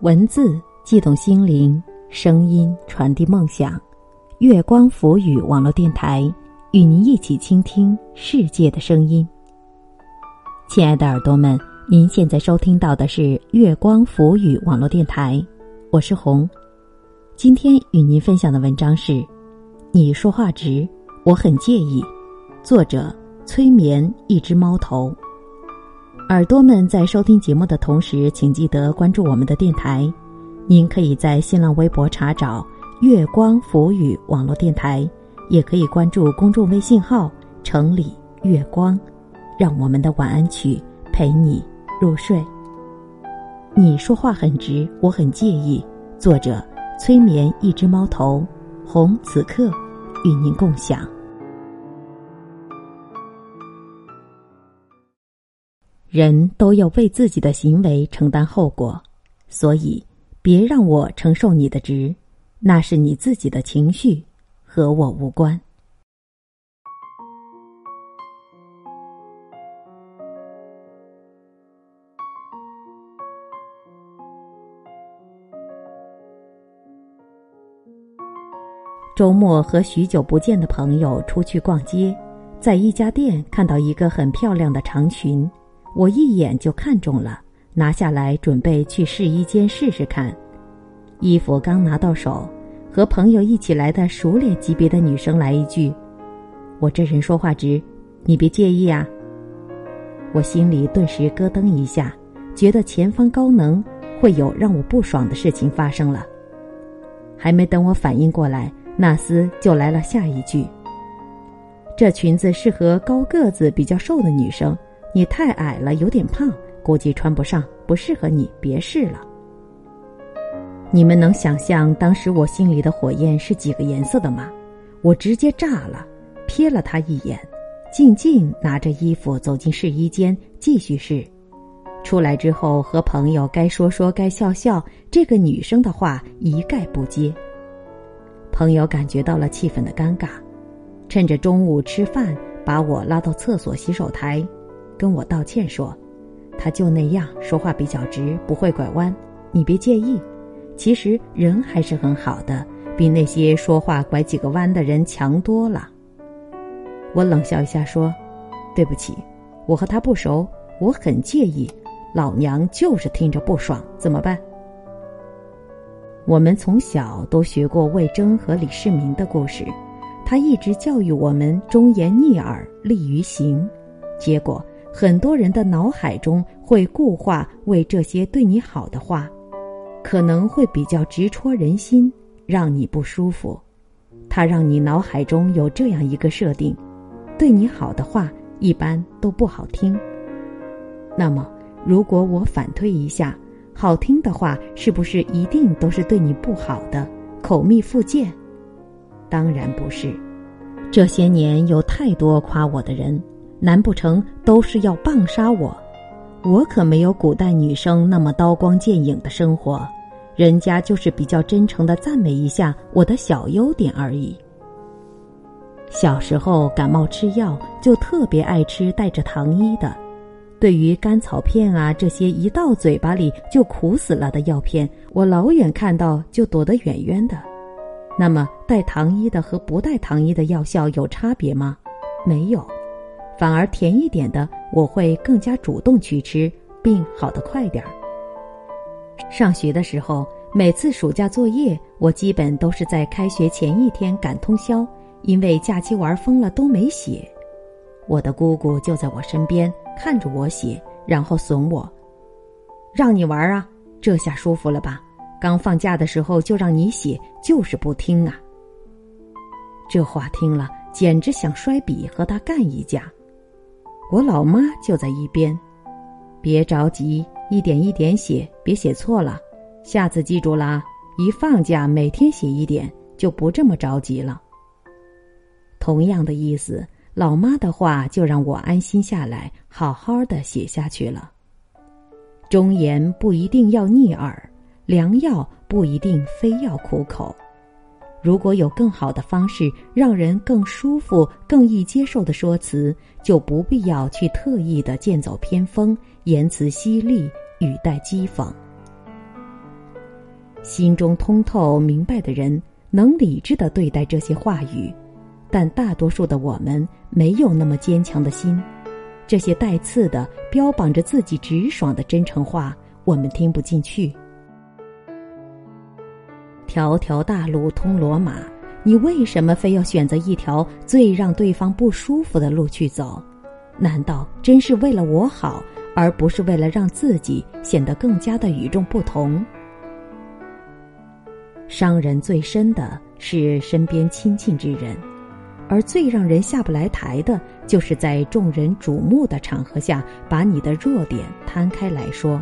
文字悸动心灵，声音传递梦想。月光浮语网络电台与您一起倾听世界的声音。亲爱的耳朵们，您现在收听到的是月光浮语网络电台，我是红。今天与您分享的文章是：你说话直，我很介意。作者：催眠一只猫头。耳朵们在收听节目的同时，请记得关注我们的电台。您可以在新浪微博查找“月光浮语”网络电台，也可以关注公众微信号“城里月光”，让我们的晚安曲陪你入睡。你说话很直，我很介意。作者：催眠一只猫头，红此刻与您共享。人都要为自己的行为承担后果，所以别让我承受你的直，那是你自己的情绪，和我无关。周末和许久不见的朋友出去逛街，在一家店看到一个很漂亮的长裙。我一眼就看中了，拿下来准备去试衣间试试看。衣服刚拿到手，和朋友一起来的熟脸级别的女生来一句：“我这人说话直，你别介意啊。”我心里顿时咯噔一下，觉得前方高能，会有让我不爽的事情发生了。还没等我反应过来，纳斯就来了下一句：“这裙子适合高个子、比较瘦的女生。”你太矮了，有点胖，估计穿不上，不适合你，别试了。你们能想象当时我心里的火焰是几个颜色的吗？我直接炸了，瞥了他一眼，静静拿着衣服走进试衣间继续试。出来之后和朋友该说说该笑笑，这个女生的话一概不接。朋友感觉到了气氛的尴尬，趁着中午吃饭，把我拉到厕所洗手台。跟我道歉说，他就那样说话比较直，不会拐弯，你别介意。其实人还是很好的，比那些说话拐几个弯的人强多了。我冷笑一下说：“对不起，我和他不熟，我很介意。老娘就是听着不爽，怎么办？”我们从小都学过魏征和李世民的故事，他一直教育我们忠言逆耳，利于行，结果。很多人的脑海中会固化为这些对你好的话，可能会比较直戳人心，让你不舒服。他让你脑海中有这样一个设定：对你好的话一般都不好听。那么，如果我反推一下，好听的话是不是一定都是对你不好的？口蜜腹剑？当然不是。这些年有太多夸我的人。难不成都是要棒杀我？我可没有古代女生那么刀光剑影的生活，人家就是比较真诚的赞美一下我的小优点而已。小时候感冒吃药就特别爱吃带着糖衣的，对于甘草片啊这些一到嘴巴里就苦死了的药片，我老远看到就躲得远远的。那么带糖衣的和不带糖衣的药效有差别吗？没有。反而甜一点的，我会更加主动去吃，并好得快点儿。上学的时候，每次暑假作业，我基本都是在开学前一天赶通宵，因为假期玩疯了都没写。我的姑姑就在我身边看着我写，然后损我：“让你玩啊，这下舒服了吧？刚放假的时候就让你写，就是不听啊。”这话听了，简直想摔笔和他干一架。我老妈就在一边，别着急，一点一点写，别写错了。下次记住啦，一放假每天写一点，就不这么着急了。同样的意思，老妈的话就让我安心下来，好好的写下去了。忠言不一定要逆耳，良药不一定非要苦口。如果有更好的方式，让人更舒服、更易接受的说辞，就不必要去特意的剑走偏锋、言辞犀利、语带讥讽。心中通透明白的人，能理智的对待这些话语，但大多数的我们没有那么坚强的心。这些带刺的、标榜着自己直爽的真诚话，我们听不进去。条条大路通罗马，你为什么非要选择一条最让对方不舒服的路去走？难道真是为了我好，而不是为了让自己显得更加的与众不同？伤人最深的是身边亲近之人，而最让人下不来台的，就是在众人瞩目的场合下，把你的弱点摊开来说。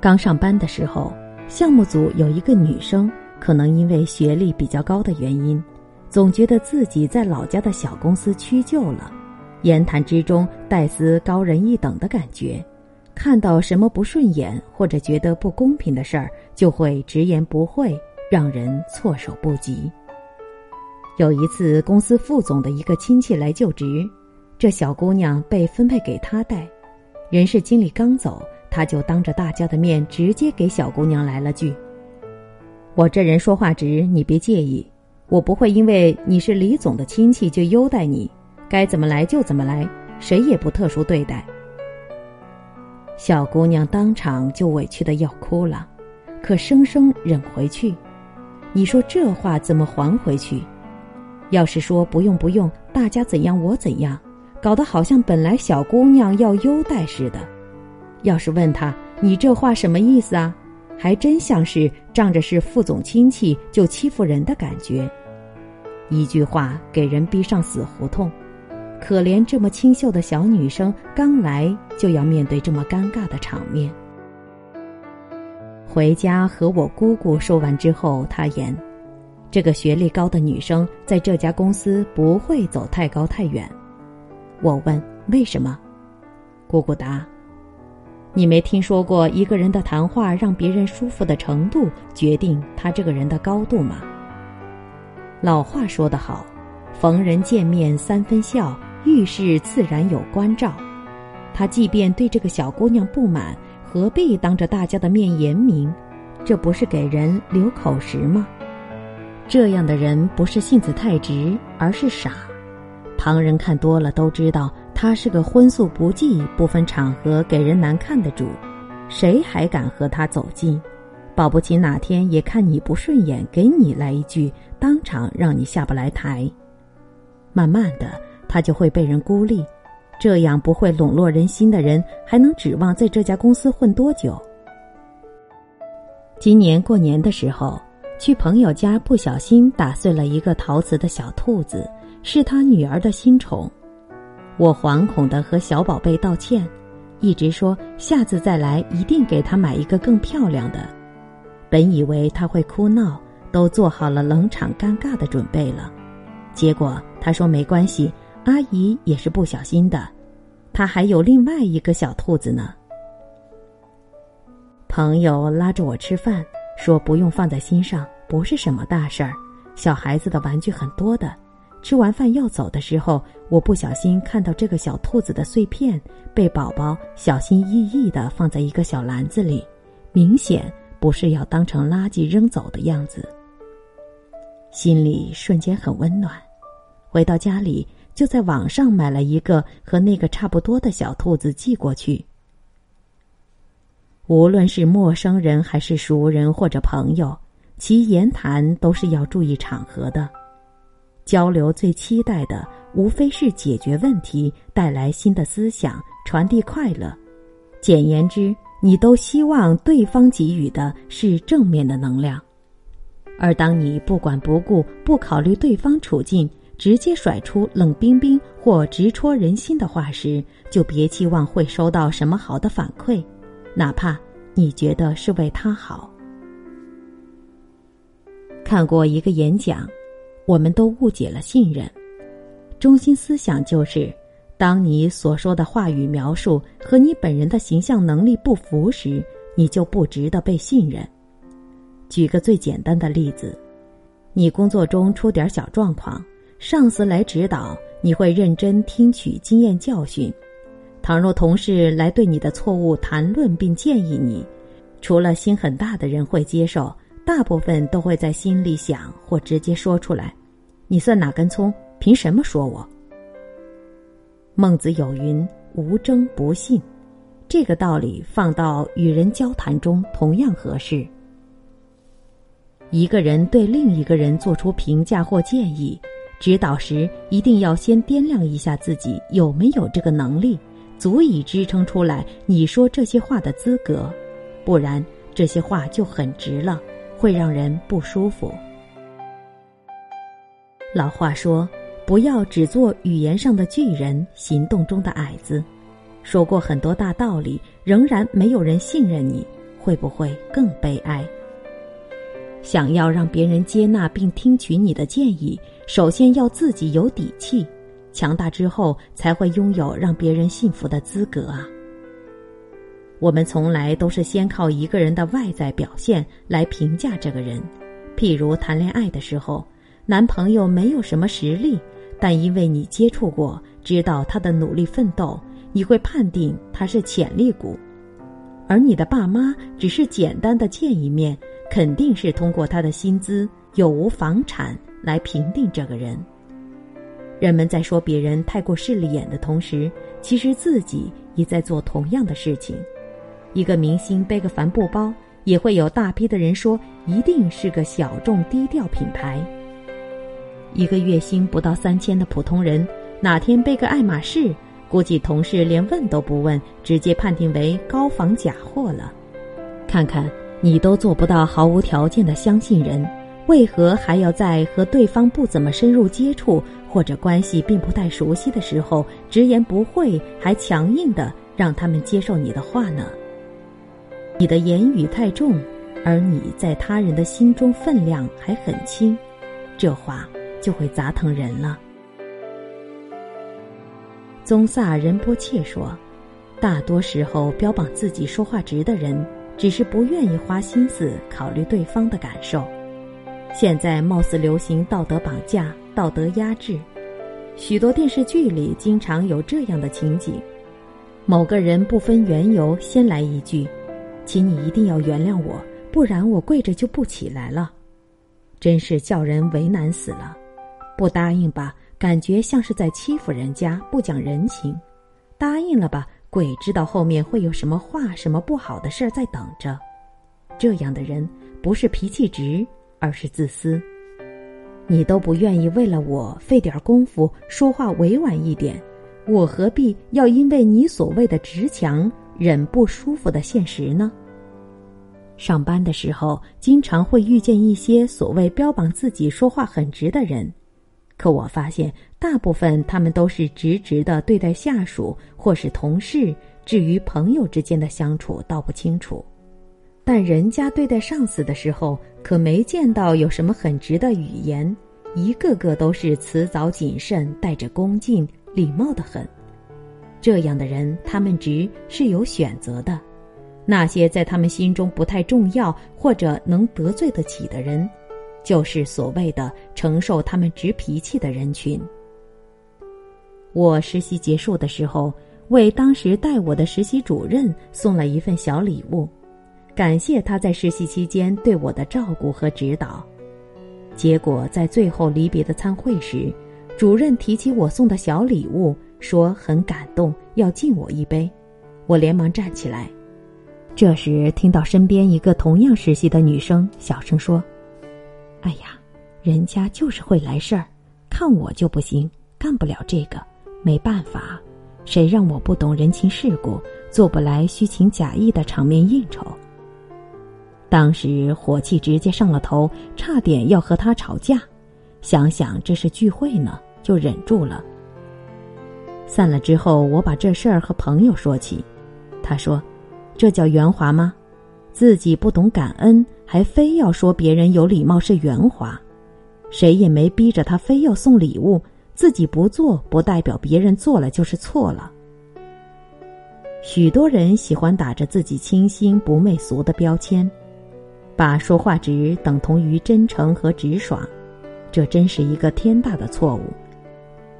刚上班的时候。项目组有一个女生，可能因为学历比较高的原因，总觉得自己在老家的小公司屈就了，言谈之中带丝高人一等的感觉，看到什么不顺眼或者觉得不公平的事儿，就会直言不讳，让人措手不及。有一次，公司副总的一个亲戚来就职，这小姑娘被分配给他带，人事经理刚走。他就当着大家的面直接给小姑娘来了句：“我这人说话直，你别介意。我不会因为你是李总的亲戚就优待你，该怎么来就怎么来，谁也不特殊对待。”小姑娘当场就委屈的要哭了，可生生忍回去。你说这话怎么还回去？要是说不用不用，大家怎样我怎样，搞得好像本来小姑娘要优待似的。要是问他，你这话什么意思啊？还真像是仗着是副总亲戚就欺负人的感觉。一句话给人逼上死胡同，可怜这么清秀的小女生，刚来就要面对这么尴尬的场面。回家和我姑姑说完之后，她言：“这个学历高的女生在这家公司不会走太高太远。”我问：“为什么？”姑姑答。你没听说过一个人的谈话让别人舒服的程度决定他这个人的高度吗？老话说得好，逢人见面三分笑，遇事自然有关照。他即便对这个小姑娘不满，何必当着大家的面言明？这不是给人留口实吗？这样的人不是性子太直，而是傻。旁人看多了都知道。他是个荤素不忌、不分场合给人难看的主，谁还敢和他走近？保不齐哪天也看你不顺眼，给你来一句，当场让你下不来台。慢慢的，他就会被人孤立。这样不会笼络人心的人，还能指望在这家公司混多久？今年过年的时候，去朋友家，不小心打碎了一个陶瓷的小兔子，是他女儿的新宠。我惶恐的和小宝贝道歉，一直说下次再来一定给他买一个更漂亮的。本以为他会哭闹，都做好了冷场尴尬的准备了，结果他说没关系，阿姨也是不小心的，他还有另外一个小兔子呢。朋友拉着我吃饭，说不用放在心上，不是什么大事儿，小孩子的玩具很多的。吃完饭要走的时候，我不小心看到这个小兔子的碎片被宝宝小心翼翼的放在一个小篮子里，明显不是要当成垃圾扔走的样子。心里瞬间很温暖。回到家里，就在网上买了一个和那个差不多的小兔子寄过去。无论是陌生人还是熟人或者朋友，其言谈都是要注意场合的。交流最期待的，无非是解决问题、带来新的思想、传递快乐。简言之，你都希望对方给予的是正面的能量。而当你不管不顾、不考虑对方处境，直接甩出冷冰冰或直戳人心的话时，就别期望会收到什么好的反馈，哪怕你觉得是为他好。看过一个演讲。我们都误解了信任，中心思想就是：当你所说的话语描述和你本人的形象能力不符时，你就不值得被信任。举个最简单的例子，你工作中出点小状况，上司来指导，你会认真听取经验教训；倘若同事来对你的错误谈论并建议你，除了心很大的人会接受，大部分都会在心里想或直接说出来：“你算哪根葱？凭什么说我？”孟子有云：“无争不信。”这个道理放到与人交谈中同样合适。一个人对另一个人做出评价或建议、指导时，一定要先掂量一下自己有没有这个能力，足以支撑出来你说这些话的资格，不然这些话就很直了，会让人不舒服。老话说：“不要只做语言上的巨人，行动中的矮子。”说过很多大道理，仍然没有人信任你，会不会更悲哀？想要让别人接纳并听取你的建议，首先要自己有底气，强大之后才会拥有让别人信服的资格啊！我们从来都是先靠一个人的外在表现来评价这个人，譬如谈恋爱的时候，男朋友没有什么实力，但因为你接触过，知道他的努力奋斗，你会判定他是潜力股，而你的爸妈只是简单的见一面。肯定是通过他的薪资有无房产来评定这个人。人们在说别人太过势利眼的同时，其实自己也在做同样的事情。一个明星背个帆布包，也会有大批的人说一定是个小众低调品牌。一个月薪不到三千的普通人，哪天背个爱马仕，估计同事连问都不问，直接判定为高仿假货了。看看。你都做不到毫无条件的相信人，为何还要在和对方不怎么深入接触或者关系并不太熟悉的时候直言不讳，还强硬的让他们接受你的话呢？你的言语太重，而你在他人的心中分量还很轻，这话就会砸疼人了。宗萨仁波切说：“大多时候标榜自己说话直的人。”只是不愿意花心思考虑对方的感受。现在貌似流行道德绑架、道德压制，许多电视剧里经常有这样的情景：某个人不分缘由先来一句，“请你一定要原谅我，不然我跪着就不起来了。”真是叫人为难死了。不答应吧，感觉像是在欺负人家，不讲人情；答应了吧。鬼知道后面会有什么话、什么不好的事儿在等着。这样的人不是脾气直，而是自私。你都不愿意为了我费点功夫说话委婉一点，我何必要因为你所谓的直强忍不舒服的现实呢？上班的时候，经常会遇见一些所谓标榜自己说话很直的人。可我发现，大部分他们都是直直的对待下属或是同事，至于朋友之间的相处，倒不清楚。但人家对待上司的时候，可没见到有什么很直的语言，一个个都是辞藻谨慎，带着恭敬、礼貌的很。这样的人，他们直是有选择的。那些在他们心中不太重要或者能得罪得起的人。就是所谓的承受他们直脾气的人群。我实习结束的时候，为当时带我的实习主任送了一份小礼物，感谢他在实习期间对我的照顾和指导。结果在最后离别的参会时，主任提起我送的小礼物，说很感动，要敬我一杯。我连忙站起来，这时听到身边一个同样实习的女生小声说。哎呀，人家就是会来事儿，看我就不行，干不了这个，没办法，谁让我不懂人情世故，做不来虚情假意的场面应酬。当时火气直接上了头，差点要和他吵架。想想这是聚会呢，就忍住了。散了之后，我把这事儿和朋友说起，他说：“这叫圆滑吗？自己不懂感恩。”还非要说别人有礼貌是圆滑，谁也没逼着他非要送礼物，自己不做不代表别人做了就是错了。许多人喜欢打着自己清新不媚俗的标签，把说话直等同于真诚和直爽，这真是一个天大的错误。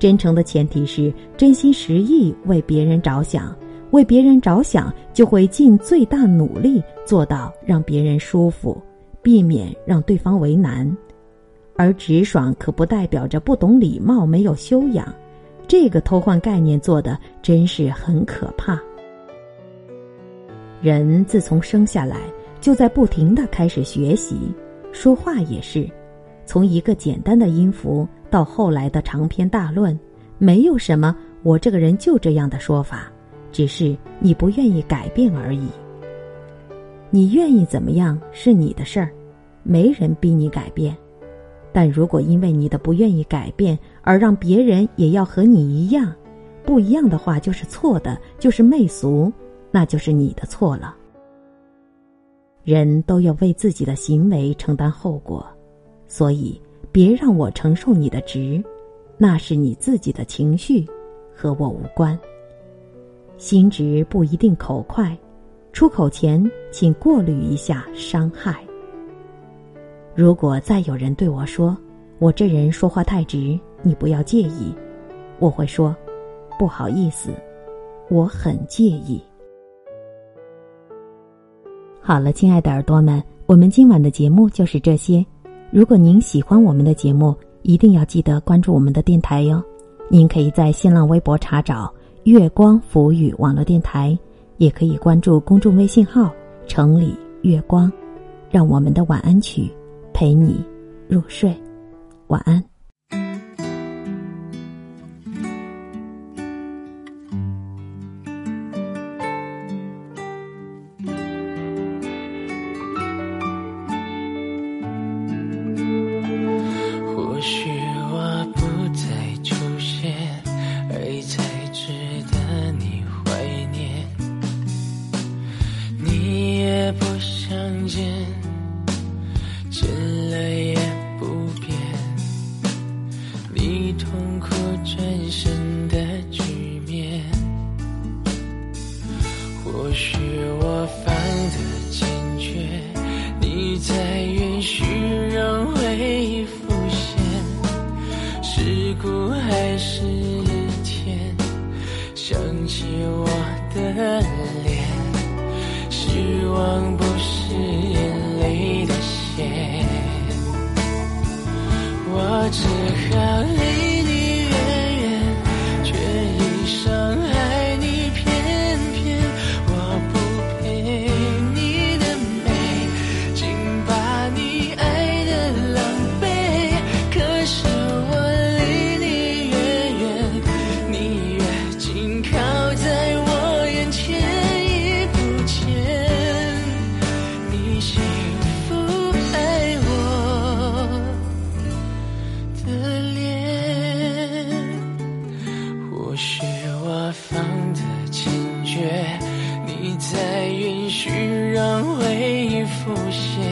真诚的前提是真心实意为别人着想，为别人着想就会尽最大努力做到让别人舒服，避免让对方为难。而直爽可不代表着不懂礼貌、没有修养。这个偷换概念做的真是很可怕。人自从生下来就在不停的开始学习，说话也是，从一个简单的音符到后来的长篇大论，没有什么我这个人就这样的说法，只是你不愿意改变而已。你愿意怎么样是你的事儿，没人逼你改变。但如果因为你的不愿意改变而让别人也要和你一样，不一样的话就是错的，就是媚俗，那就是你的错了。人都要为自己的行为承担后果，所以别让我承受你的直，那是你自己的情绪，和我无关。心直不一定口快，出口前请过滤一下伤害。如果再有人对我说我这人说话太直，你不要介意，我会说不好意思，我很介意。好了，亲爱的耳朵们，我们今晚的节目就是这些。如果您喜欢我们的节目，一定要记得关注我们的电台哟。您可以在新浪微博查找“月光浮语网络电台”，也可以关注公众微信号“城里月光”，让我们的晚安曲。陪你入睡，晚安。泪的。我只好离你在允许让回忆浮现。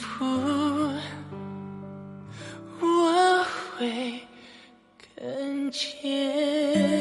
不，我会看见。